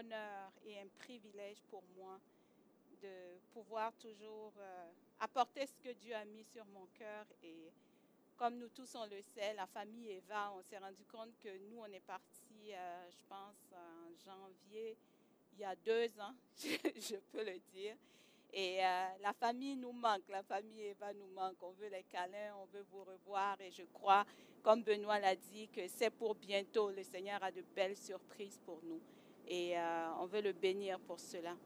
Honneur et un privilège pour moi de pouvoir toujours euh, apporter ce que Dieu a mis sur mon cœur. Et comme nous tous on le sait, la famille Eva, on s'est rendu compte que nous, on est parti, euh, je pense, en janvier, il y a deux ans, je peux le dire. Et euh, la famille nous manque, la famille Eva nous manque. On veut les câlins, on veut vous revoir. Et je crois, comme Benoît l'a dit, que c'est pour bientôt. Le Seigneur a de belles surprises pour nous. Et euh, on veut le bénir pour cela.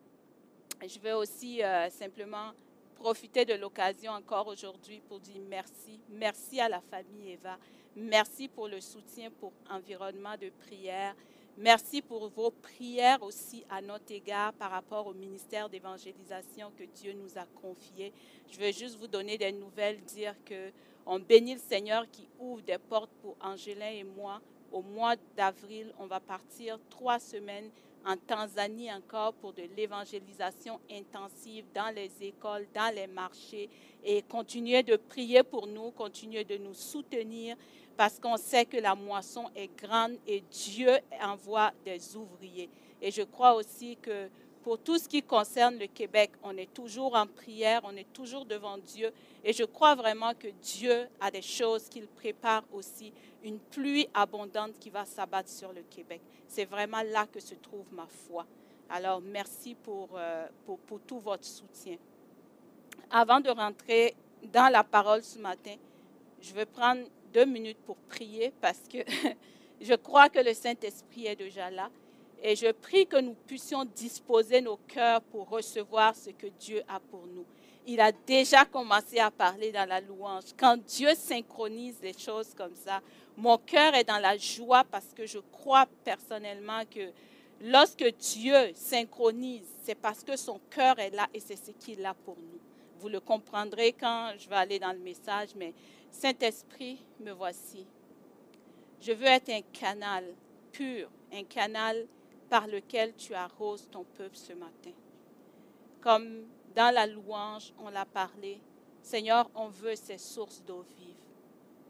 Je vais aussi euh, simplement profiter de l'occasion encore aujourd'hui pour dire merci. Merci à la famille Eva. Merci pour le soutien pour environnement de prière. Merci pour vos prières aussi à notre égard par rapport au ministère d'évangélisation que Dieu nous a confié. Je veux juste vous donner des nouvelles, dire que on bénit le Seigneur qui ouvre des portes pour Angélin et moi. Au mois d'avril, on va partir trois semaines en Tanzanie encore pour de l'évangélisation intensive dans les écoles, dans les marchés et continuer de prier pour nous, continuer de nous soutenir parce qu'on sait que la moisson est grande et Dieu envoie des ouvriers. Et je crois aussi que pour tout ce qui concerne le Québec, on est toujours en prière, on est toujours devant Dieu. Et je crois vraiment que Dieu a des choses qu'il prépare aussi, une pluie abondante qui va s'abattre sur le Québec. C'est vraiment là que se trouve ma foi. Alors, merci pour, euh, pour, tout votre soutien. Avant de rentrer dans la parole ce matin, je veux prendre deux minutes pour prier parce que je crois que le Saint-Esprit est déjà là. Et je prie que nous puissions disposer nos cœurs pour recevoir ce que Dieu a pour nous. Il a déjà commencé à parler dans la louange. Quand Dieu synchronise les choses comme ça, mon cœur est dans la joie parce que je crois personnellement que lorsque Dieu synchronise, c'est parce que son cœur est là et c'est ce qu'il a pour nous. Vous le comprendrez quand je vais aller dans le message, mais Saint-Esprit, me voici. Je veux être un canal pur, un canal par lequel tu arroses ton peuple ce matin. Comme dans la louange, on l'a parlé, Seigneur, on veut ces sources d'eau vive.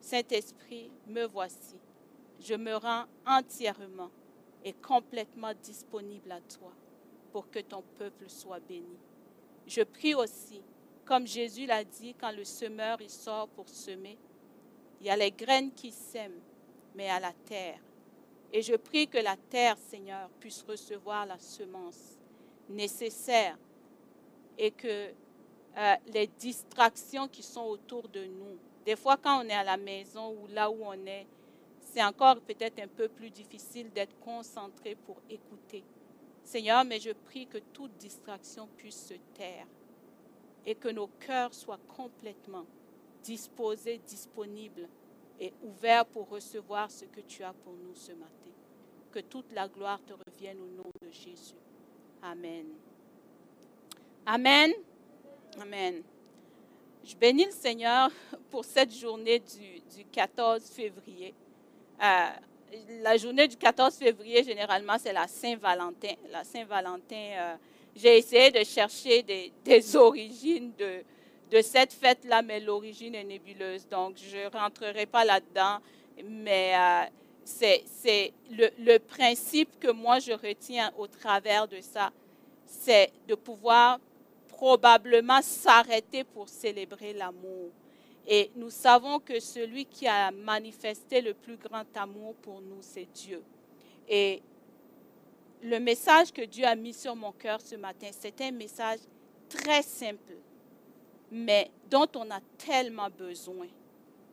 Saint-Esprit, me voici. Je me rends entièrement et complètement disponible à toi pour que ton peuple soit béni. Je prie aussi comme Jésus l'a dit, quand le semeur il sort pour semer, il y a les graines qui sèment, mais à la terre. Et je prie que la terre, Seigneur, puisse recevoir la semence nécessaire et que euh, les distractions qui sont autour de nous, des fois quand on est à la maison ou là où on est, c'est encore peut-être un peu plus difficile d'être concentré pour écouter. Seigneur, mais je prie que toute distraction puisse se taire et que nos cœurs soient complètement disposés, disponibles et ouverts pour recevoir ce que tu as pour nous ce matin. Que toute la gloire te revienne au nom de Jésus. Amen. Amen. Amen. Je bénis le Seigneur pour cette journée du, 14 février. Euh, la journée du 14 février, généralement, c'est la Saint-Valentin. La Saint-Valentin, euh, j'ai essayé de chercher des, des origines de, de cette fête-là, mais l'origine est nébuleuse. Donc, je ne rentrerai pas là-dedans. Mais euh, c'est le, le, principe que moi, je retiens au travers de ça, c'est de pouvoir probablement s'arrêter pour célébrer l'amour. Et nous savons que celui qui a manifesté le plus grand amour pour nous, c'est Dieu. Et le message que Dieu a mis sur mon cœur ce matin, c'est un message très simple, mais dont on a tellement besoin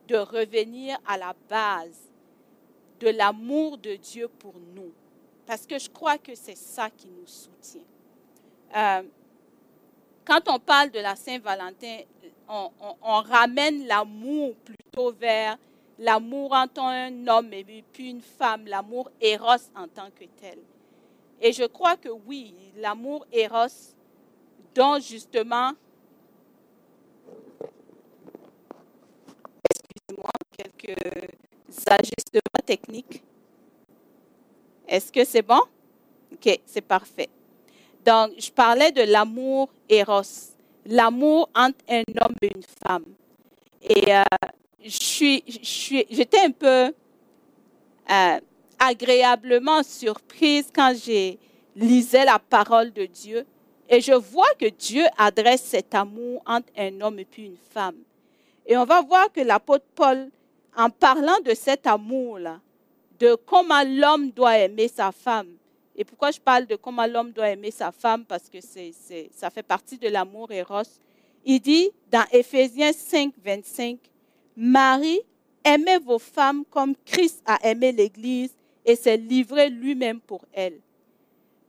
de revenir à la base de l'amour de Dieu pour nous. Parce que je crois que c'est ça qui nous soutient. Euh, quand on parle de la Saint-Valentin, on, ramène l'amour plutôt vers l'amour entre un homme et puis une femme, l'amour éros en tant que tel. Et je crois que oui, l'amour éros, dont justement, ajustements techniques. Est-ce que c'est bon? OK, c'est parfait. Donc, je parlais de l'amour éros, l'amour entre un homme et une femme. Et euh, j'étais un peu euh, agréablement surprise quand j'ai lisais la parole de Dieu et je vois que Dieu adresse cet amour entre un homme et puis une femme. Et on va voir que l'apôtre Paul, en parlant de cet amour-là, de comment l'homme doit aimer sa femme, et pourquoi je parle de comment l'homme doit aimer sa femme, parce que c'est, ça fait partie de l'amour éros, il dit dans Éphésiens 5, 25, Marie, aimez vos femmes comme Christ a aimé l'Église et s'est livré lui-même pour elle.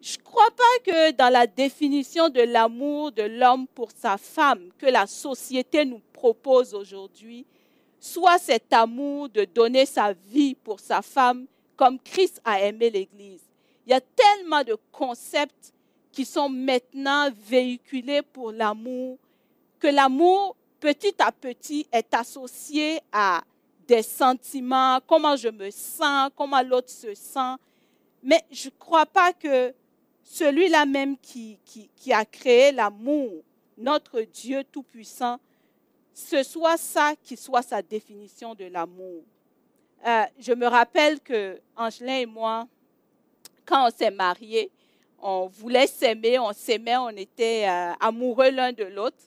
Je ne crois pas que dans la définition de l'amour de l'homme pour sa femme que la société nous propose aujourd'hui, soit cet amour de donner sa vie pour sa femme comme Christ a aimé l'Église. Il y a tellement de concepts qui sont maintenant véhiculés pour l'amour que l'amour petit à petit est associé à des sentiments, comment je me sens, comment l'autre se sent. Mais je ne crois pas que celui-là même qui, qui, a créé l'amour, notre Dieu Tout-Puissant, ce soit ça qui soit sa définition de l'amour. Euh, je me rappelle que Angelin et moi, quand on s'est mariés, on voulait s'aimer, on s'aimait, on était euh, amoureux l'un de l'autre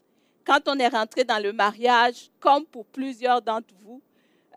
quand on est rentré dans le mariage, comme pour plusieurs d'entre vous,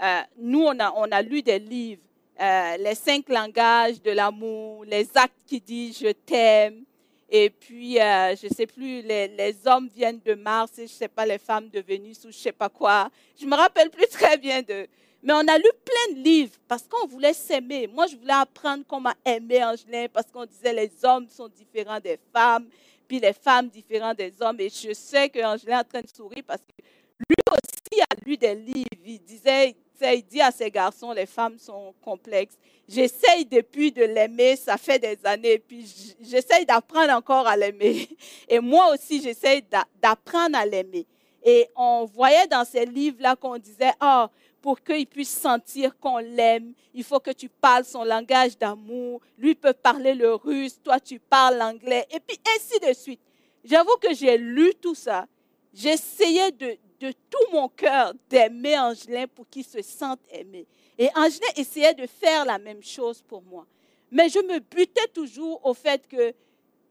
euh, nous, on a, lu des livres, les cinq langages de l'amour, les actes qui disent je t'aime, et puis, euh, je ne sais plus, les, les, hommes viennent de Mars, et je ne sais pas, les femmes de Vénus ou je ne sais pas quoi. Je ne me rappelle plus très bien de... Mais on a lu plein de livres parce qu'on voulait s'aimer. Moi, je voulais apprendre comment aimer Angelin parce qu'on disait les hommes sont différents des femmes puis les femmes différentes des hommes. Et je sais qu'Angela est en train de sourire parce que lui aussi a lu des livres. Il disait, il dit à ses garçons, les femmes sont complexes. J'essaye depuis de l'aimer, ça fait des années, puis j'essaye d'apprendre encore à l'aimer. Et moi aussi, j'essaye d'apprendre à l'aimer. Et on voyait dans ces livres-là qu'on disait, oh, pour qu'il puisse sentir qu'on l'aime. Il faut que tu parles son langage d'amour. Lui peut parler le russe, toi tu parles l'anglais, et puis ainsi de suite. J'avoue que j'ai lu tout ça. J'essayais de, de tout mon cœur d'aimer Angelin pour qu'il se sente aimé. Et Angelin essayait de faire la même chose pour moi. Mais je me butais toujours au fait que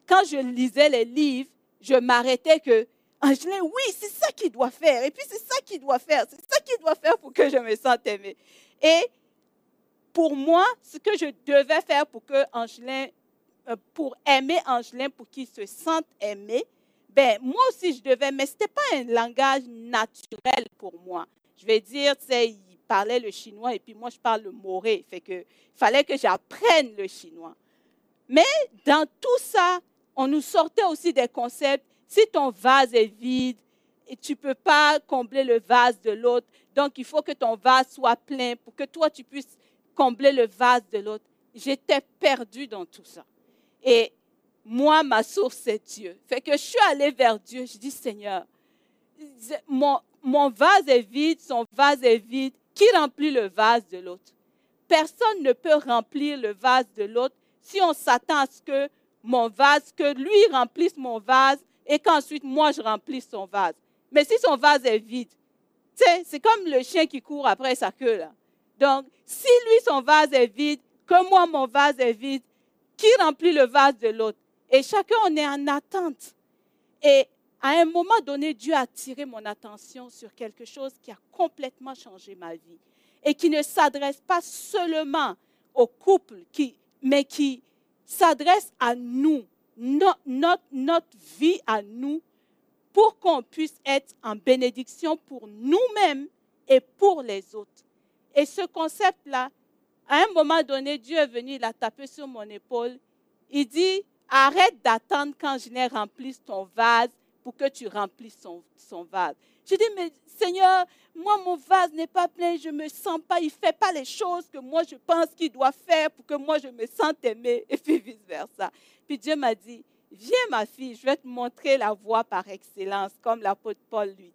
quand je lisais les livres, je m'arrêtais que Angelin, oui, c'est ça qu'il doit faire. Et puis c'est ça qu'il doit faire. C'est ça qu'il doit faire pour que je me sente aimée. Et pour moi, ce que je devais faire pour que euh, pour aimer Angelin, pour qu'il se sente aimé, ben moi aussi je devais, mais ce n'était pas un langage naturel pour moi. Je vais dire, tu sais, il parlait le chinois et puis moi je parle le moré. Fait que fallait que j'apprenne le chinois. Mais dans tout ça, on nous sortait aussi des concepts si ton vase est vide, et tu ne peux pas combler le vase de l'autre, donc il faut que ton vase soit plein pour que toi, tu puisses combler le vase de l'autre. J'étais perdue dans tout ça. Et moi, ma source, c'est Dieu. Fait que je suis allée vers Dieu. Je dis, Seigneur, mon, vase est vide, son vase est vide. Qui remplit le vase de l'autre? Personne ne peut remplir le vase de l'autre si on s'attend à ce que mon vase, que lui remplisse mon vase et qu'ensuite moi je remplis son vase. Mais si son vase est vide, c'est comme le chien qui court après sa queue. Donc, si lui son vase est vide, que moi mon vase est vide, qui remplit le vase de l'autre? Et chacun on est en attente. Et à un moment donné, Dieu a attiré mon attention sur quelque chose qui a complètement changé ma vie et qui ne s'adresse pas seulement au couple, mais qui s'adresse à nous, notre, notre, vie à nous pour qu'on puisse être en bénédiction pour nous-mêmes et pour les autres. Et ce concept-là, à un moment donné, Dieu est venu, il a tapé sur mon épaule. Il dit, arrête d'attendre quand je n'ai rempli ton vase pour que tu remplisses son, son vase. Je dis, mais Seigneur, moi, mon vase n'est pas plein, je ne me sens pas, il ne fait pas les choses que moi, je pense qu'il doit faire pour que moi, je me sente aimée, et puis vice-versa. Puis Dieu m'a dit, viens ma fille, je vais te montrer la voie par excellence, comme l'apôtre Paul lui,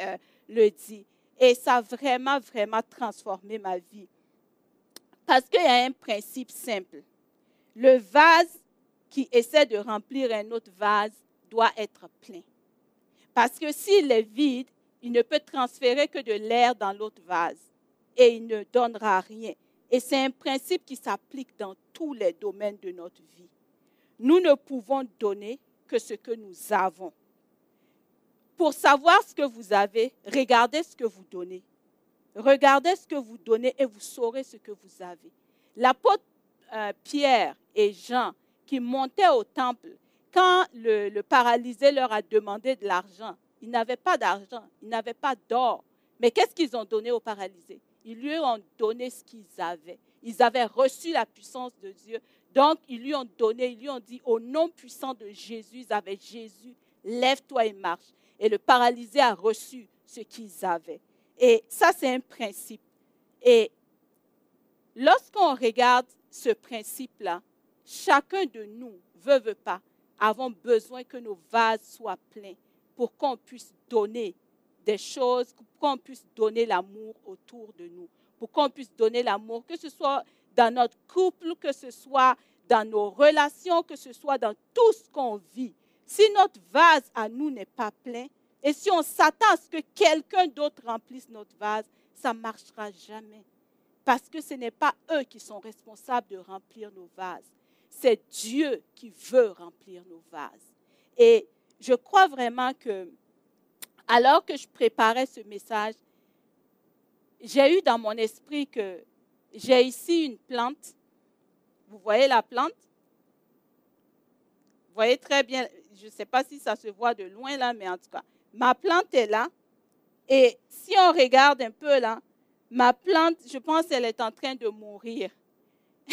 euh, le dit. Et ça a vraiment, vraiment transformé ma vie. Parce qu'il y a un principe simple. Le vase qui essaie de remplir un autre vase doit être plein. Parce que s'il est vide, il ne peut transférer que de l'air dans l'autre vase et il ne donnera rien. Et c'est un principe qui s'applique dans tous les domaines de notre vie. Nous ne pouvons donner que ce que nous avons. Pour savoir ce que vous avez, regardez ce que vous donnez. Regardez ce que vous donnez et vous saurez ce que vous avez. L'apôtre euh, Pierre et Jean qui montaient au temple, quand le paralysé leur a demandé de l'argent, ils n'avaient pas d'argent, ils n'avaient pas d'or. Mais qu'est-ce qu'ils ont donné aux paralysés? Ils lui ont donné ce qu'ils avaient. Ils avaient reçu la puissance de Dieu. Donc, ils lui ont donné, ils lui ont dit, au nom puissant de Jésus, ils avaient Jésus, lève-toi et marche. Et le paralysé a reçu ce qu'ils avaient. Et ça, c'est un principe. Et lorsqu'on regarde ce principe-là, chacun de nous, veut, pas, avons besoin que nos vases soient pleins pour qu'on puisse donner des choses, pour qu'on puisse donner l'amour autour de nous, pour qu'on puisse donner l'amour, que ce soit dans notre couple, que ce soit dans nos relations, que ce soit dans tout ce qu'on vit. Si notre vase à nous n'est pas plein, et si on s'attend à ce que quelqu'un d'autre remplisse notre vase, ça ne marchera jamais. Parce que ce n'est pas eux qui sont responsables de remplir nos vases. C'est Dieu qui veut remplir nos vases. Et je crois vraiment que, alors que je préparais ce message, j'ai eu dans mon esprit que j'ai ici une plante. Vous voyez la plante? Vous voyez très bien, je ne sais pas si ça se voit de loin là, mais en tout cas, ma plante est là. Et si on regarde un peu là, ma plante, je pense qu'elle est en train de mourir.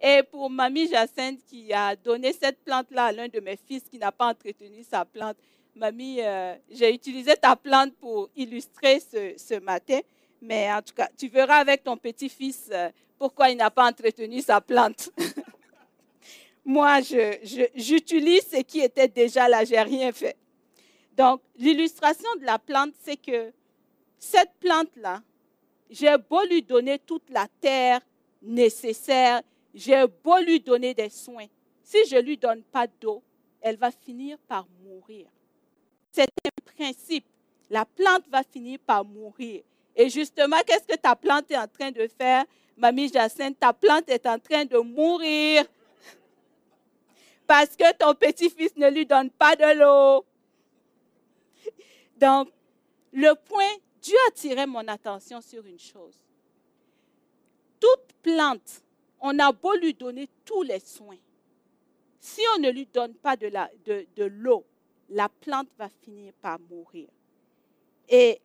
Et pour Mamie Jacinthe qui a donné cette plante-là à l'un de mes fils qui n'a pas entretenu sa plante, Mamie, euh, j'ai utilisé ta plante pour illustrer ce, matin, mais en tout cas, tu verras avec ton petit-fils euh, pourquoi il n'a pas entretenu sa plante. Moi, j'utilise ce qui était déjà là, j'ai rien fait. Donc, l'illustration de la plante, c'est que cette plante-là, j'ai beau lui donner toute la terre nécessaire j'ai beau lui donner des soins, si je ne lui donne pas d'eau, elle va finir par mourir. C'est un principe. La plante va finir par mourir. Et justement, qu'est-ce que ta plante est en train de faire, Mamie Jacinthe? Ta plante est en train de mourir parce que ton petit-fils ne lui donne pas de l'eau. Donc, le point, Dieu a tiré mon attention sur une chose. Toute plante on a beau lui donner tous les soins. Si on ne lui donne pas de, l'eau, la plante va finir par mourir. Et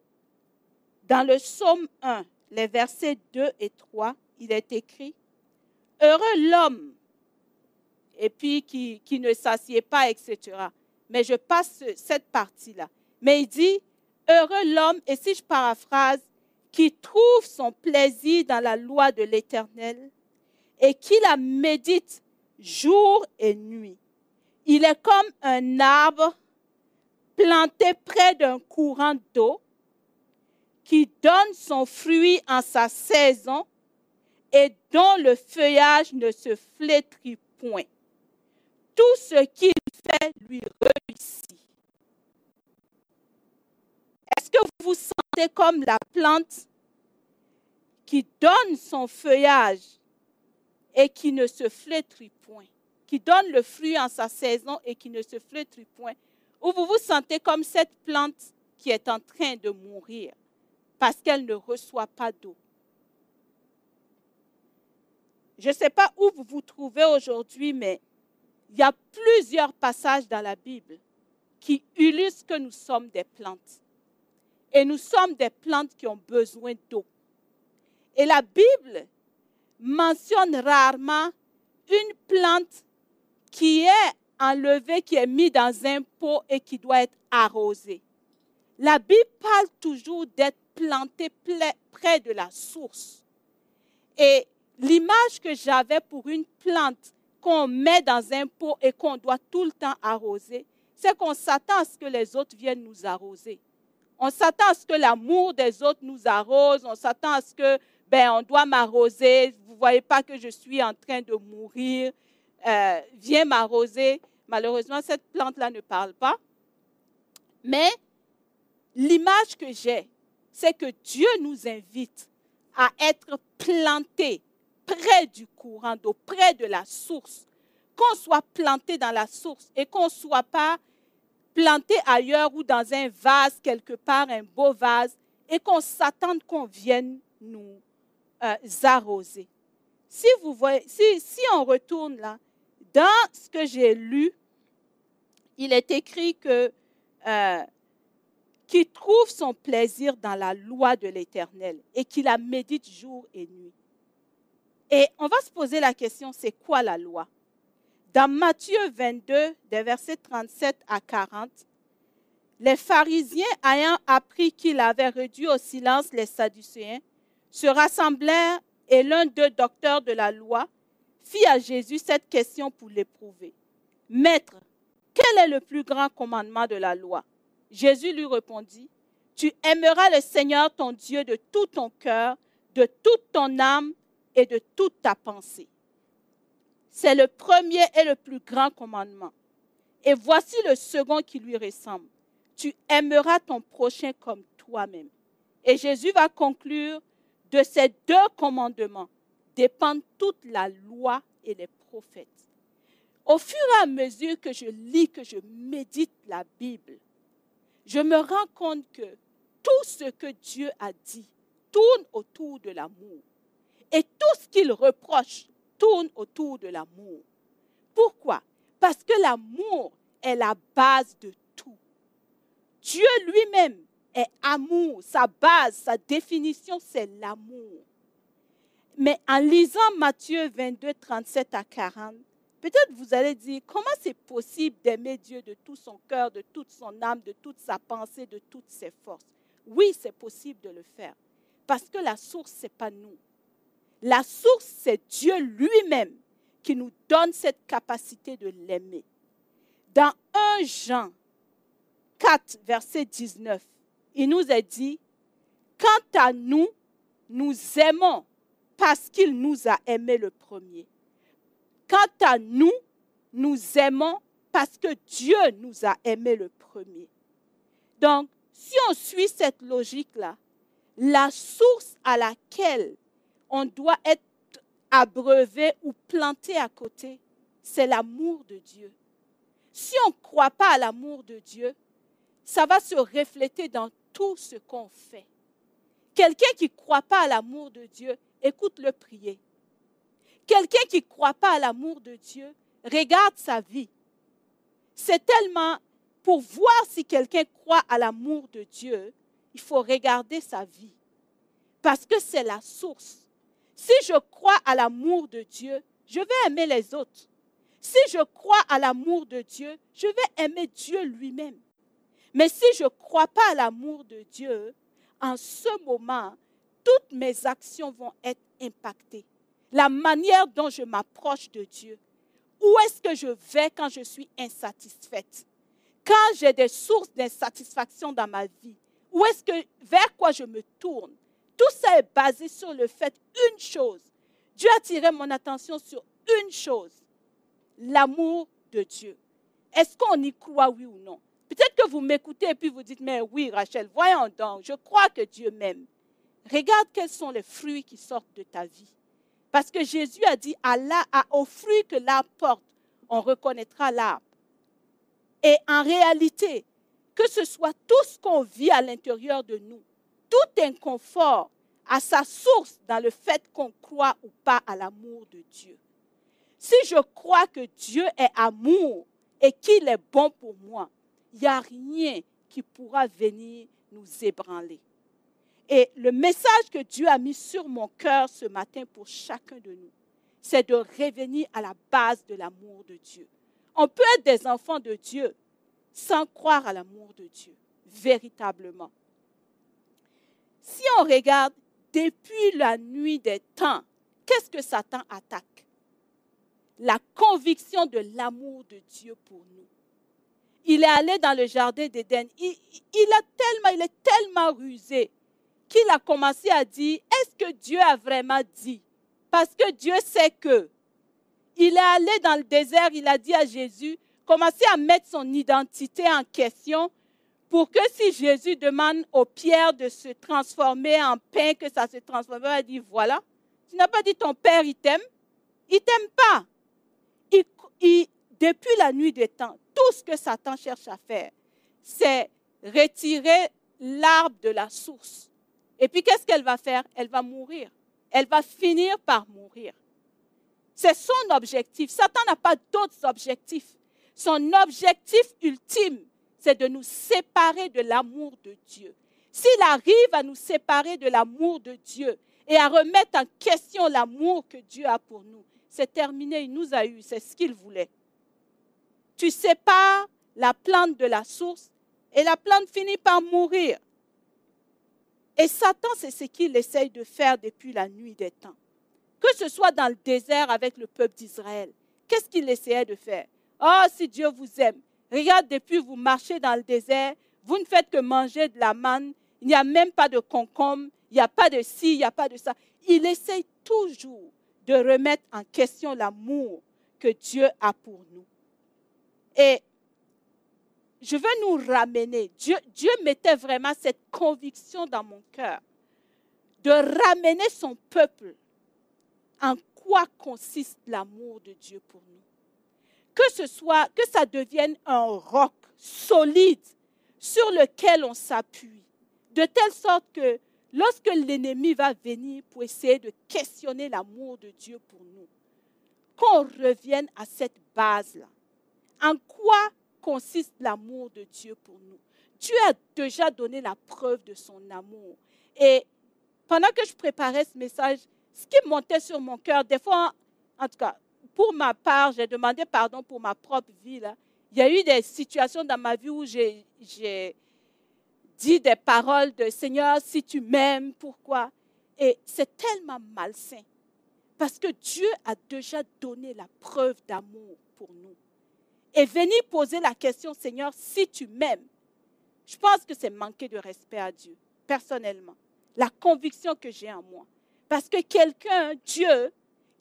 dans le psaume 1, les versets 2 et 3, il est écrit, Heureux l'homme, et puis qui, qui ne s'assied pas, etc. Mais je passe cette partie-là. Mais il dit, Heureux l'homme, et si je paraphrase, qui trouve son plaisir dans la loi de l'Éternel et qui la médite jour et nuit. Il est comme un arbre planté près d'un courant d'eau qui donne son fruit en sa saison et dont le feuillage ne se flétrit point. Tout ce qu'il fait lui réussit. Est-ce que vous vous sentez comme la plante qui donne son feuillage et qui ne se flétrit point, qui donne le fruit en sa saison et qui ne se flétrit point, ou vous vous sentez comme cette plante qui est en train de mourir parce qu'elle ne reçoit pas d'eau. Je ne sais pas où vous vous trouvez aujourd'hui, mais il y a plusieurs passages dans la Bible qui illustrent que nous sommes des plantes. Et nous sommes des plantes qui ont besoin d'eau. Et la Bible mentionne rarement une plante qui est enlevée, qui est mise dans un pot et qui doit être arrosée. La Bible parle toujours d'être planté près de la source. Et l'image que j'avais pour une plante qu'on met dans un pot et qu'on doit tout le temps arroser, c'est qu'on s'attend à ce que les autres viennent nous arroser. On s'attend à ce que l'amour des autres nous arrose. On s'attend à ce que, ben, on doit m'arroser. Vous ne voyez pas que je suis en train de mourir. Euh, viens m'arroser. Malheureusement, cette plante-là ne parle pas. Mais l'image que j'ai, c'est que Dieu nous invite à être plantés près du courant d'eau, près de la source. Qu'on soit planté dans la source et qu'on ne soit pas planté ailleurs ou dans un vase quelque part, un beau vase, et qu'on s'attende qu'on vienne nous euh. Si, vous voyez, si, si on retourne là, dans ce que j'ai lu, il est écrit que euh, qui trouve son plaisir dans la loi de l'Éternel et qui la médite jour et nuit. Et on va se poser la question, c'est quoi la loi? Dans Matthieu 22, des versets 37 à 40, les pharisiens, ayant appris qu'il avait réduit au silence les Sadducéens, se rassemblèrent et l'un d'eux, docteur de la loi, fit à Jésus cette question pour l'éprouver. Maître, quel est le plus grand commandement de la loi? Jésus lui répondit, Tu aimeras le Seigneur ton Dieu de tout ton cœur, de toute ton âme et de toute ta pensée. C'est le premier et le plus grand commandement. Et voici le second qui lui ressemble. Tu aimeras ton prochain comme toi-même. Et Jésus va conclure, de ces deux commandements dépendent toute la loi et les prophètes. Au fur et à mesure que je lis, que je médite la Bible, je me rends compte que tout ce que Dieu a dit tourne autour de l'amour. Et tout ce qu'il reproche tourne autour de l'amour. Pourquoi? Parce que l'amour est la base de tout. Dieu lui-même est amour. Sa base, sa définition, c'est l'amour. Mais en lisant Matthieu 22, 37 à 40, peut-être vous allez dire, comment c'est possible d'aimer Dieu de tout son cœur, de toute son âme, de toute sa pensée, de toutes ses forces? Oui, c'est possible de le faire. Parce que la source, ce n'est pas nous. La source, c'est Dieu lui-même qui nous donne cette capacité de l'aimer. Dans 1 Jean 4, verset 19, il nous est dit, quant à nous, nous aimons parce qu'il nous a aimés le premier. Quant à nous, nous aimons parce que Dieu nous a aimés le premier. Donc, si on suit cette logique-là, la source à laquelle on doit être abreuvé ou planté à côté, c'est l'amour de Dieu. Si on ne croit pas à l'amour de Dieu, ça va se refléter dans tout ce qu'on fait. Quelqu'un qui ne croit pas à l'amour de Dieu, écoute-le prier. Quelqu'un qui ne croit pas à l'amour de Dieu, regarde sa vie. C'est tellement, pour voir si quelqu'un croit à l'amour de Dieu, il faut regarder sa vie. Parce que c'est la source. Si je crois à l'amour de Dieu, je vais aimer les autres. Si je crois à l'amour de Dieu, je vais aimer Dieu lui-même. Mais si je ne crois pas à l'amour de Dieu, en ce moment, toutes mes actions vont être impactées. La manière dont je m'approche de Dieu. Où est-ce que je vais quand je suis insatisfaite? Quand j'ai des sources d'insatisfaction dans ma vie, où est-ce vers quoi je me tourne? Tout ça est basé sur le fait une chose. Dieu a tiré mon attention sur une chose, l'amour de Dieu. Est-ce qu'on y croit, oui ou non? Peut-être que vous m'écoutez et puis vous dites, mais oui, Rachel, voyons donc, je crois que Dieu m'aime. Regarde quels sont les fruits qui sortent de ta vie. Parce que Jésus a dit, à au fruit que l'arbre porte, on reconnaîtra l'arbre. Et en réalité, que ce soit tout ce qu'on vit à l'intérieur de nous, tout inconfort a sa source dans le fait qu'on croit ou pas à l'amour de Dieu. Si je crois que Dieu est amour et qu'il est bon pour moi, il n'y a rien qui pourra venir nous ébranler. Et le message que Dieu a mis sur mon cœur ce matin pour chacun de nous, c'est de revenir à la base de l'amour de Dieu. On peut être des enfants de Dieu sans croire à l'amour de Dieu. véritablement. Si on regarde depuis la nuit des temps, qu'est-ce que Satan attaque? La conviction de l'amour de Dieu pour nous. Il est allé dans le jardin d'Éden. Il, a tellement, est tellement rusé qu'il a commencé à dire, est-ce que Dieu a vraiment dit? Parce que Dieu sait que. Il est allé dans le désert, il a dit à Jésus, commencez à mettre son identité en question pour que si Jésus demande aux pierres de se transformer en pain, que ça se transforme, il dire, voilà, tu n'as pas dit ton père, il t'aime. Il t'aime pas. depuis la nuit des temps, tout ce que Satan cherche à faire, c'est retirer l'arbre de la source. Et puis qu'est-ce qu'elle va faire? Elle va mourir. Elle va finir par mourir. C'est son objectif. Satan n'a pas d'autres objectifs. Son objectif ultime, c'est de nous séparer de l'amour de Dieu. S'il arrive à nous séparer de l'amour de Dieu et à remettre en question l'amour que Dieu a pour nous, c'est terminé, il nous a eu, c'est ce qu'il voulait. Tu sépares la plante de la source et la plante finit par mourir. Et Satan, c'est ce qu'il essaye de faire depuis la nuit des temps. Que ce soit dans le désert avec le peuple d'Israël, qu'est-ce qu'il essayait de faire? Oh, si Dieu vous aime, Regarde, depuis vous marchez dans le désert, vous ne faites que manger de la manne, il n'y a même pas de concombre, il n'y a pas de ci, il n'y a pas de ça. Il essaye toujours de remettre en question l'amour que Dieu a pour nous. Et je veux nous ramener. Dieu, mettait vraiment cette conviction dans mon cœur de ramener son peuple en quoi consiste l'amour de Dieu pour nous que ce soit, que ça devienne un roc solide sur lequel on s'appuie, de telle sorte que lorsque l'ennemi va venir pour essayer de questionner l'amour de Dieu pour nous, qu'on revienne à cette base-là. En quoi consiste l'amour de Dieu pour nous? Dieu a déjà donné la preuve de son amour. Et pendant que je préparais ce message, ce qui montait sur mon cœur, des fois, en tout cas, pour ma part, j'ai demandé pardon pour ma propre vie. Il y a eu des situations dans ma vie où j'ai dit des paroles de Seigneur, si tu m'aimes, pourquoi? Et c'est tellement malsain. Parce que Dieu a déjà donné la preuve d'amour pour nous. Et venir poser la question, Seigneur, si tu m'aimes, je pense que c'est manquer de respect à Dieu, personnellement. La conviction que j'ai en moi. Parce que quelqu'un, Dieu,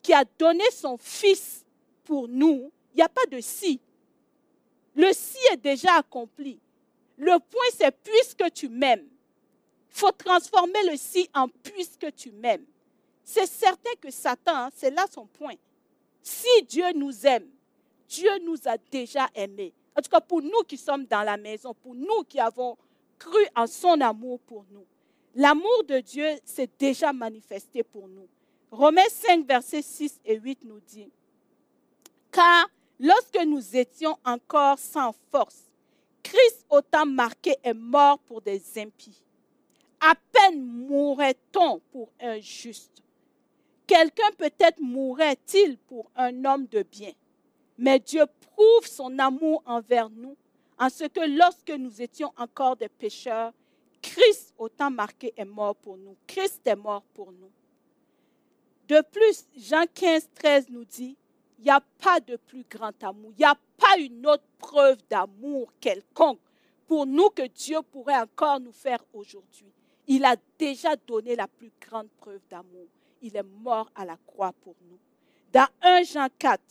qui a donné son Fils pour nous, il n'y a pas de si. Le si est déjà accompli. Le point, c'est puisque tu m'aimes. Il faut transformer le si en puisque tu m'aimes. C'est certain que Satan, hein, c'est là son point. Si Dieu nous aime, Dieu nous a déjà aimés. En tout cas, pour nous qui sommes dans la maison, pour nous qui avons cru en son amour pour nous. L'amour de Dieu s'est déjà manifesté pour nous. Romains 5, versets 6 et 8 nous dit, Car lorsque nous étions encore sans force, Christ autant marqué est mort pour des impies. À peine mourrait-on pour un juste. Quelqu'un peut-être mourrait-il pour un homme de bien. Mais Dieu prouve son amour envers nous en ce que lorsque nous étions encore des pécheurs, Christ autant marqué est mort pour nous. Christ est mort pour nous. De plus, Jean 15, 13 nous dit, il n'y a pas de plus grand amour, il n'y a pas une autre preuve d'amour quelconque pour nous que Dieu pourrait encore nous faire aujourd'hui. Il a déjà donné la plus grande preuve d'amour. Il est mort à la croix pour nous. Dans 1 Jean 4,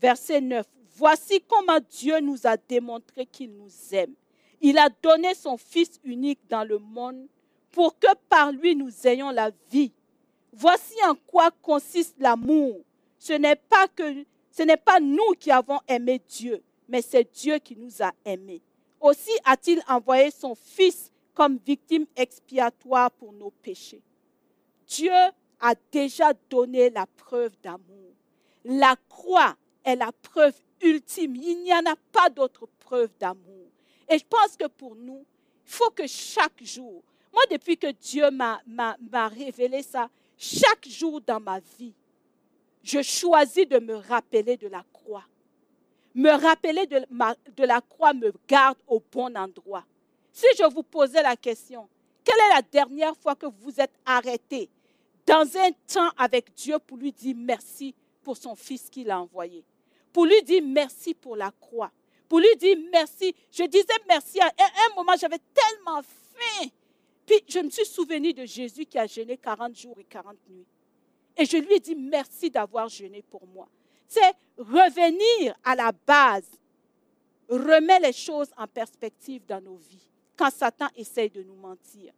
verset 9, voici comment Dieu nous a démontré qu'il nous aime. Il a donné son Fils unique dans le monde pour que par lui nous ayons la vie Voici en quoi consiste l'amour. Ce n'est pas que ce n'est pas nous qui avons aimé Dieu, mais c'est Dieu qui nous a aimés. Aussi a-t-il envoyé son Fils comme victime expiatoire pour nos péchés. Dieu a déjà donné la preuve d'amour. La croix est la preuve ultime. Il n'y en a pas d'autre preuve d'amour. Et je pense que pour nous, il faut que chaque jour, moi depuis que Dieu m'a révélé ça, chaque jour dans ma vie, je choisis de me rappeler de la croix. Me rappeler de, la croix me garde au bon endroit. Si je vous posais la question, quelle est la dernière fois que vous êtes arrêté dans un temps avec Dieu pour lui dire merci pour son fils qu'il a envoyé, pour lui dire merci pour la croix, pour lui dire merci. Je disais merci à un moment, j'avais tellement faim. Puis je me suis souvenu de Jésus qui a jeûné 40 jours et 40 nuits. Et je lui ai dit merci d'avoir jeûné pour moi. C'est revenir à la base, remet les choses en perspective dans nos vies quand Satan essaye de nous mentir.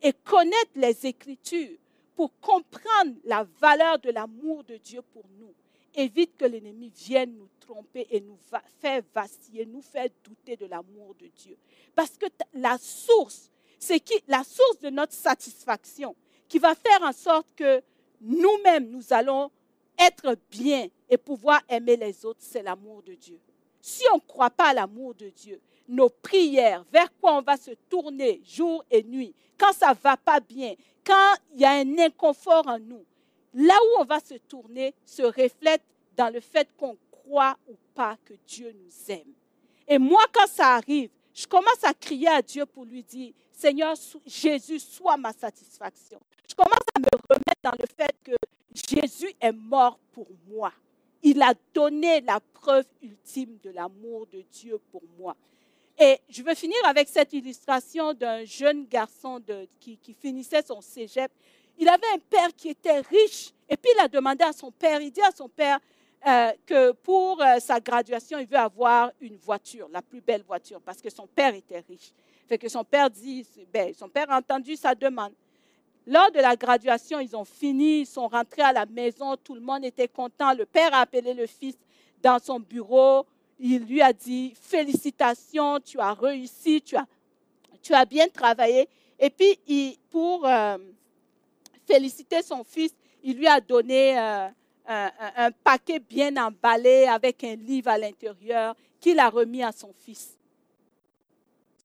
Et connaître les Écritures pour comprendre la valeur de l'amour de Dieu pour nous évite que l'ennemi vienne nous tromper et nous faire vaciller, nous faire douter de l'amour de Dieu. Parce que la source, c'est qui la source de notre satisfaction qui va faire en sorte que nous-mêmes, nous allons être bien et pouvoir aimer les autres, c'est l'amour de Dieu. Si on ne croit pas à l'amour de Dieu, nos prières, vers quoi on va se tourner jour et nuit, quand ça ne va pas bien, quand il y a un inconfort en nous, là où on va se tourner se reflète dans le fait qu'on croit ou pas que Dieu nous aime. Et moi, quand ça arrive, je commence à crier à Dieu pour lui dire, Seigneur Jésus, sois ma satisfaction. Je commence à me remettre dans le fait que Jésus est mort pour moi. Il a donné la preuve ultime de l'amour de Dieu pour moi. Et je veux finir avec cette illustration d'un jeune garçon qui, finissait son cégep. Il avait un père qui était riche. Et puis il a demandé à son père, il dit à son père euh, que pour euh, sa graduation, il veut avoir une voiture, la plus belle voiture, parce que son père était riche. Fait que son père dit, ben, son père a entendu sa demande. Lors de la graduation, ils ont fini, ils sont rentrés à la maison, tout le monde était content. Le père a appelé le fils dans son bureau. Il lui a dit, félicitations, tu as réussi, tu as, tu as bien travaillé. Et puis, pour euh, féliciter son fils, il lui a donné euh, un, paquet bien emballé avec un livre à l'intérieur qu'il a remis à son fils.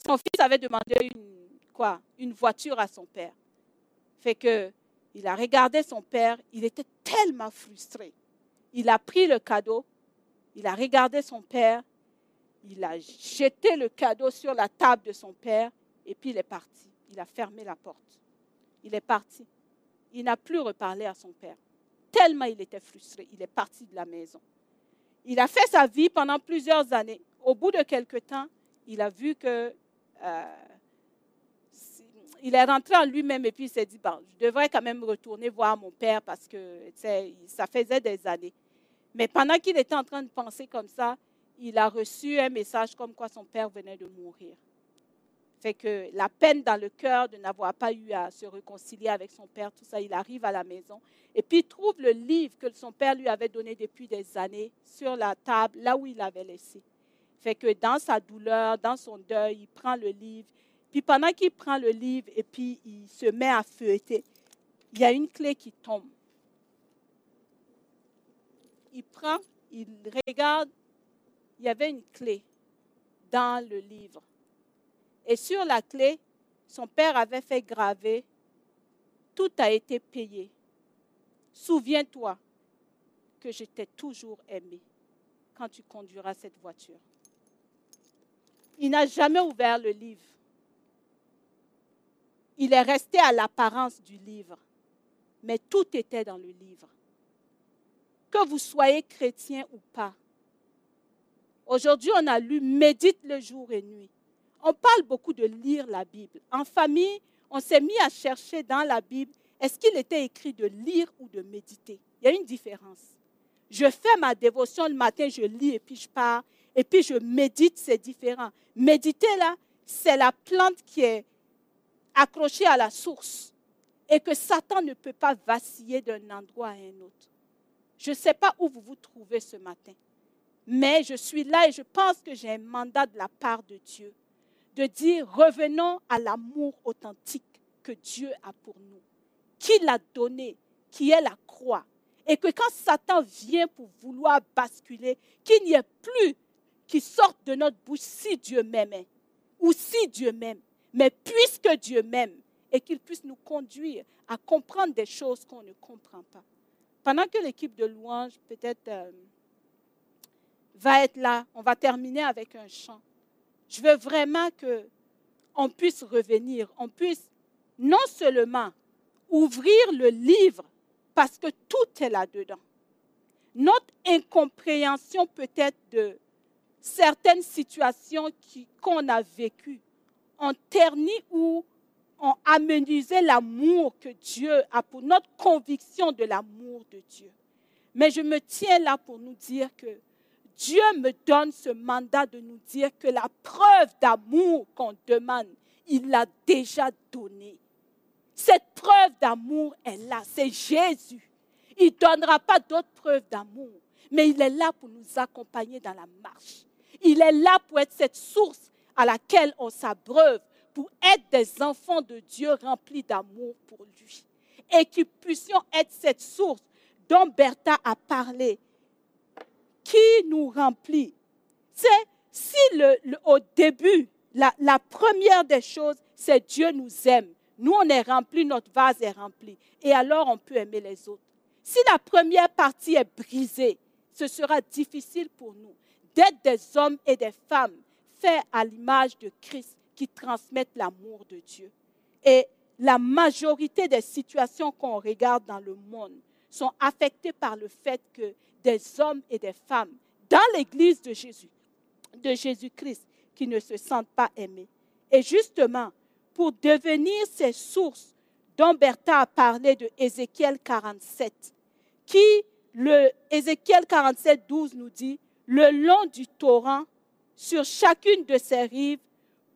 Son fils avait demandé une, quoi, une voiture à son père. Fait que il a regardé son père, il était tellement frustré. Il a pris le cadeau, il a regardé son père, il a jeté le cadeau sur la table de son père et puis il est parti. Il a fermé la porte. Il est parti. Il n'a plus reparlé à son père. Tellement il était frustré, il est parti de la maison. Il a fait sa vie pendant plusieurs années. Au bout de quelque temps, il a vu que euh, il est rentré en lui-même et puis il s'est dit, je devrais quand même retourner voir mon père parce que ça faisait des années. Mais pendant qu'il était en train de penser comme ça, il a reçu un message comme quoi son père venait de mourir. Fait que la peine dans le cœur de n'avoir pas eu à se réconcilier avec son père, tout ça, il arrive à la maison et puis il trouve le livre que son père lui avait donné depuis des années sur la table, là où il l'avait laissé. Fait que dans sa douleur, dans son deuil, il prend le livre, puis pendant qu'il prend le livre et puis il se met à feuilleter, il y a une clé qui tombe. Il prend, il regarde, il y avait une clé dans le livre. Et sur la clé, son père avait fait graver, tout a été payé. Souviens-toi que je t'ai toujours aimé quand tu conduiras cette voiture. Il n'a jamais ouvert le livre il est resté à l'apparence du livre, mais tout était dans le livre. Que vous soyez chrétien ou pas. Aujourd'hui, on a lu Médite le jour et nuit. On parle beaucoup de lire la Bible. En famille, on s'est mis à chercher dans la Bible, est-ce qu'il était écrit de lire ou de méditer? Il y a une différence. Je fais ma dévotion le matin, je lis et puis je pars. Et puis je médite, c'est différent. Méditer, là, c'est la plante qui est accroché à la source et que Satan ne peut pas vaciller d'un endroit à un autre. Je ne sais pas où vous vous trouvez ce matin, mais je suis là et je pense que j'ai un mandat de la part de Dieu de dire revenons à l'amour authentique que Dieu a pour nous, qu'il a donné, qui est la croix. Et que quand Satan vient pour vouloir basculer, qu'il n'y ait plus qui sorte de notre bouche si Dieu m'aimait ou si Dieu m'aime mais puisque Dieu m'aime et qu'il puisse nous conduire à comprendre des choses qu'on ne comprend pas. Pendant que l'équipe de louange peut-être euh, va être là, on va terminer avec un chant. Je veux vraiment que on puisse revenir, on puisse non seulement ouvrir le livre parce que tout est là-dedans. Notre incompréhension peut-être de certaines situations qu'on a vécues ont terni ou ont amenuisé l'amour que Dieu a pour notre conviction de l'amour de Dieu. Mais je me tiens là pour nous dire que Dieu me donne ce mandat de nous dire que la preuve d'amour qu'on demande, il l'a déjà donnée. Cette preuve d'amour est là, c'est Jésus. Il ne donnera pas d'autres preuves d'amour, mais il est là pour nous accompagner dans la marche. Il est là pour être cette source à laquelle on s'abreuve, pour être des enfants de Dieu remplis d'amour pour lui. Et que puissions être cette source dont Bertha a parlé, qui nous remplit. C'est si au début, la, la première des choses, c'est Dieu nous aime. Nous, on est rempli, notre vase est rempli. Et alors, on peut aimer les autres. Si la première partie est brisée, ce sera difficile pour nous d'être des hommes et des femmes faits à l'image de Christ qui transmettent l'amour de Dieu. Et la majorité des situations qu'on regarde dans le monde sont affectées par le fait que des hommes et des femmes dans l'Église de Jésus, de Jésus-Christ, qui ne se sentent pas aimés. Et justement, pour devenir ces sources dont Bertha a parlé de Ézéchiel 47, qui, le Ézéchiel 47, 12 nous dit, le long du torrent, sur chacune de ses rives,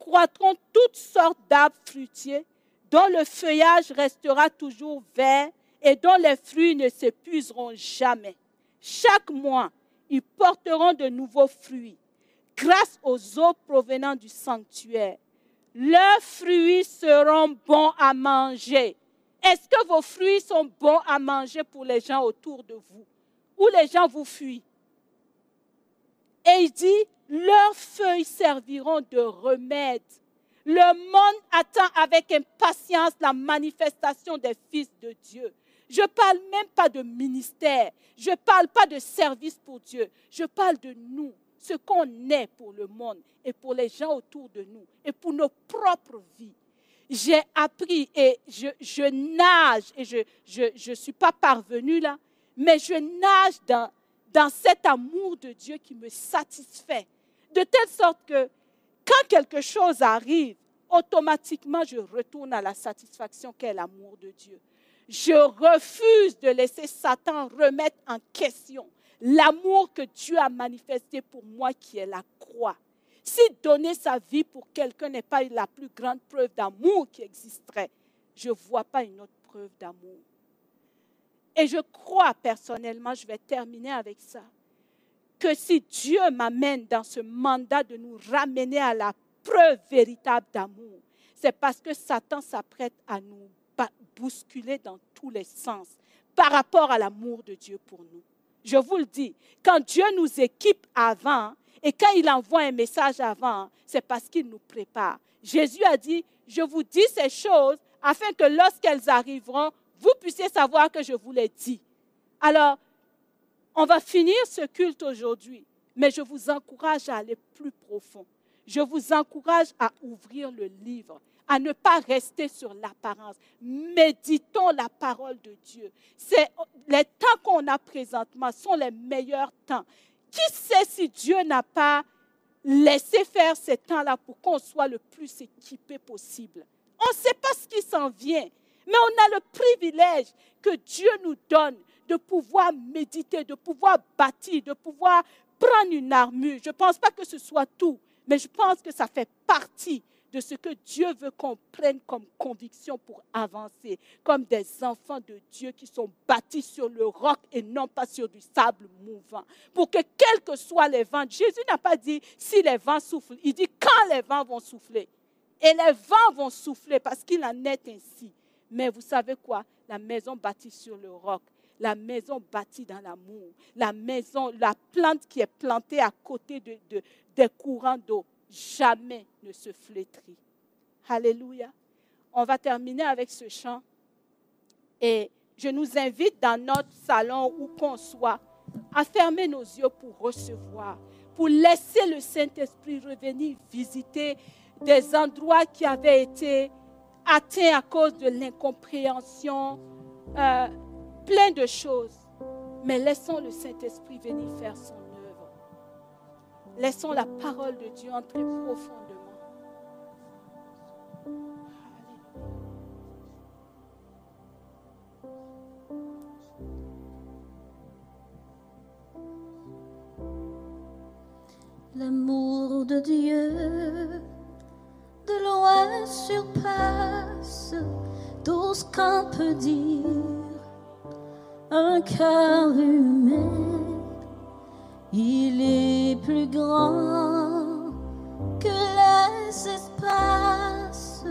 croîtront toutes sortes d'arbres fruitiers, dont le feuillage restera toujours vert et dont les fruits ne s'épuiseront jamais. Chaque mois, ils porteront de nouveaux fruits, grâce aux eaux provenant du sanctuaire. Leurs fruits seront bons à manger. Est-ce que vos fruits sont bons à manger pour les gens autour de vous? Ou les gens vous fuient? Et il dit, leurs feuilles serviront de remède. Le monde attend avec impatience la manifestation des fils de Dieu. Je ne parle même pas de ministère. Je ne parle pas de service pour Dieu. Je parle de nous, ce qu'on est pour le monde et pour les gens autour de nous et pour nos propres vies. J'ai appris et je, nage et je ne suis pas parvenue là, mais je nage dans, dans cet amour de Dieu qui me satisfait. De telle sorte que quand quelque chose arrive, automatiquement je retourne à la satisfaction qu'est l'amour de Dieu. Je refuse de laisser Satan remettre en question l'amour que Dieu a manifesté pour moi qui est la croix. Si donner sa vie pour quelqu'un n'est pas la plus grande preuve d'amour qui existerait, je ne vois pas une autre preuve d'amour. Et je crois personnellement, je vais terminer avec ça, que si Dieu m'amène dans ce mandat de nous ramener à la preuve véritable d'amour, c'est parce que Satan s'apprête à nous bousculer dans tous les sens par rapport à l'amour de Dieu pour nous. Je vous le dis, quand Dieu nous équipe avant et quand il envoie un message avant, c'est parce qu'il nous prépare. Jésus a dit, je vous dis ces choses afin que lorsqu'elles arriveront, vous puissiez savoir que je vous l'ai dit. Alors, on va finir ce culte aujourd'hui, mais je vous encourage à aller plus profond. Je vous encourage à ouvrir le livre à ne pas rester sur l'apparence. Méditons la parole de Dieu. C'est les temps qu'on a présentement sont les meilleurs temps. Qui sait si Dieu n'a pas laissé faire ces temps-là pour qu'on soit le plus équipé possible? On ne sait pas ce qui s'en vient, mais on a le privilège que Dieu nous donne de pouvoir méditer, de pouvoir bâtir, de pouvoir prendre une armure. Je ne pense pas que ce soit tout, mais je pense que ça fait partie de ce que Dieu veut qu'on prenne comme conviction pour avancer, comme des enfants de Dieu qui sont bâtis sur le roc et non pas sur du sable mouvant. Pour que quels que soient les vents, Jésus n'a pas dit si les vents soufflent, il dit quand les vents vont souffler. Et les vents vont souffler parce qu'il en est ainsi. Mais vous savez quoi? La maison bâtie sur le roc, la maison bâtie dans l'amour, la maison, la plante qui est plantée à côté de, de des courants d'eau, jamais ne se flétrit. Alléluia. On va terminer avec ce chant. Et je nous invite dans notre salon où qu'on soit à fermer nos yeux pour recevoir, pour laisser le Saint-Esprit revenir visiter des endroits qui avaient été atteints à cause de l'incompréhension, euh, plein de choses. Mais laissons le Saint-Esprit venir faire son œuvre. Laissons la parole de Dieu entrer profondément. L'amour de Dieu de loin surpasse tout ce qu'on peut dire. Un cœur humain, il est plus grand que les espaces,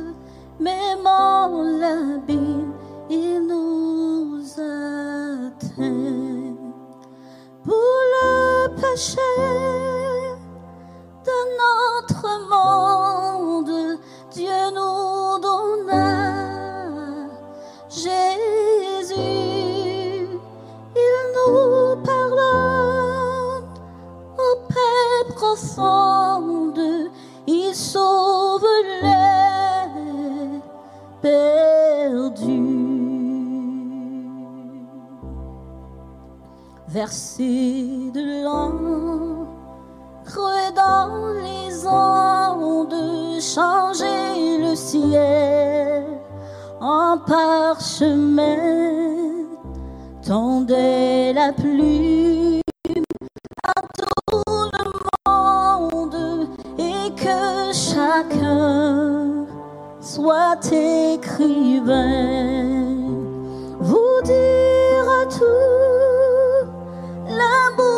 même en l'abîme, il nous atteint. Pour le péché, de notre monde, perdus. Verset de l'an dans les ondes, changer le ciel en parchemin, tendait la plume à tout le monde et que chacun soit écrivain, vous dire tout l'amour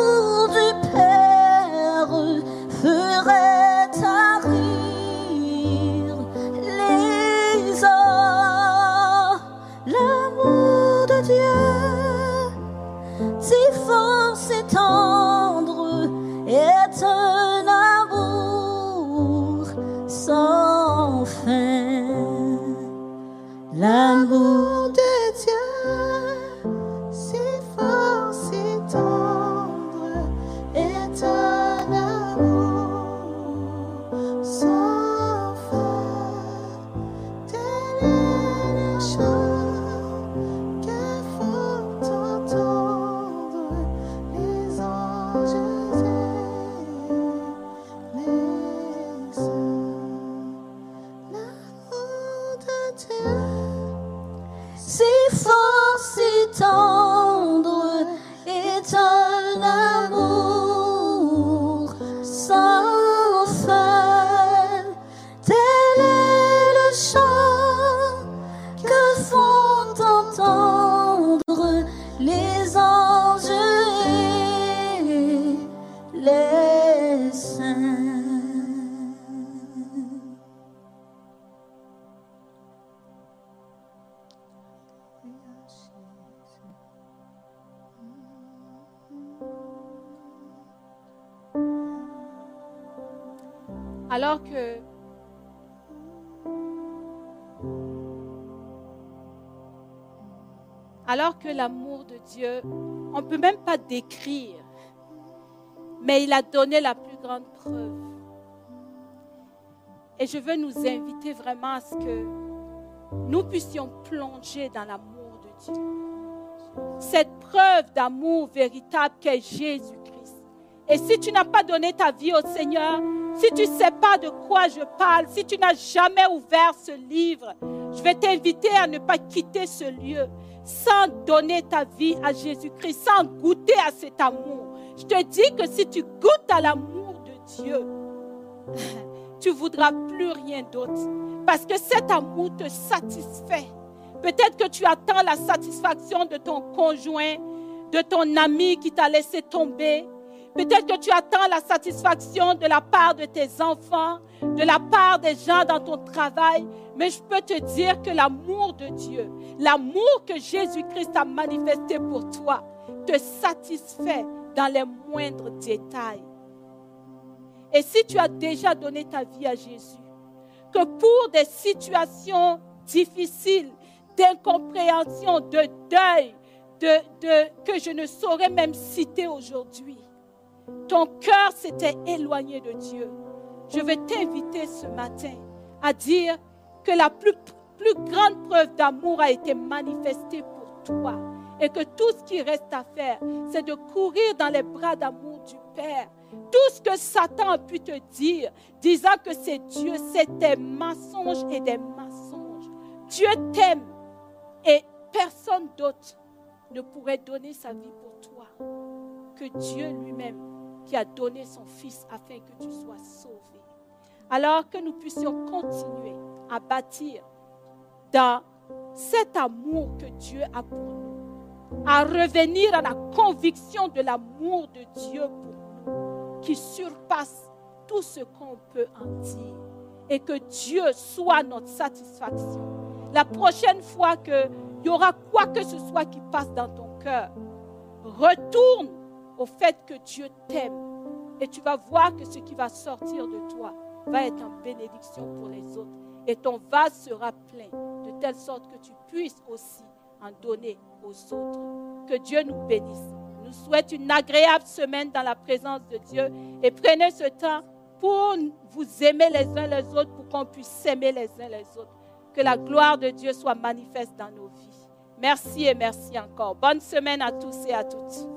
alors que l'amour de Dieu, on ne peut même pas décrire, mais il a donné la plus grande preuve. Et je veux nous inviter vraiment à ce que nous puissions plonger dans l'amour de Dieu. Cette preuve d'amour véritable qu'est Jésus-Christ. Et si tu n'as pas donné ta vie au Seigneur, si tu ne sais pas de quoi je parle, si tu n'as jamais ouvert ce livre, je vais t'inviter à ne pas quitter ce lieu sans donner ta vie à Jésus-Christ, sans goûter à cet amour. Je te dis que si tu goûtes à l'amour de Dieu, tu voudras plus rien d'autre. Parce que cet amour te satisfait. Peut-être que tu attends la satisfaction de ton conjoint, de ton ami qui t'a laissé tomber. Peut-être que tu attends la satisfaction de la part de tes enfants, de la part des gens dans ton travail. Mais je peux te dire que l'amour de Dieu, l'amour que Jésus-Christ a manifesté pour toi, te satisfait dans les moindres détails. Et si tu as déjà donné ta vie à Jésus, que pour des situations difficiles, d'incompréhension, de deuil, de, de- que je ne saurais même citer aujourd'hui, ton cœur s'était éloigné de Dieu. je vais t'inviter ce matin à dire que la plus, plus grande preuve d'amour a été manifestée pour toi et que tout ce qui reste à faire, c'est de courir dans les bras d'amour du Père. Tout ce que Satan a pu te dire, disant que c'est Dieu, c'est des et des mensonges. Dieu t'aime et personne d'autre ne pourrait donner sa vie pour toi que Dieu lui-même qui a donné son Fils afin que tu sois sauvé. Alors que nous puissions continuer à bâtir dans cet amour que Dieu a pour nous, à revenir à la conviction de l'amour de Dieu pour nous, qui surpasse tout ce qu'on peut en dire, et que Dieu soit notre satisfaction. La prochaine fois qu'il y aura quoi que ce soit qui passe dans ton cœur, retourne au fait que Dieu t'aime et tu vas voir que ce qui va sortir de toi va être en bénédiction pour les autres. Et ton vase sera plein de telle sorte que tu puisses aussi en donner aux autres. Que Dieu nous bénisse. Nous souhaite une agréable semaine dans la présence de Dieu et prenez ce temps pour vous aimer les uns les autres, pour qu'on puisse s'aimer les uns les autres. Que la gloire de Dieu soit manifeste dans nos vies. Merci et merci encore. Bonne semaine à tous et à toutes.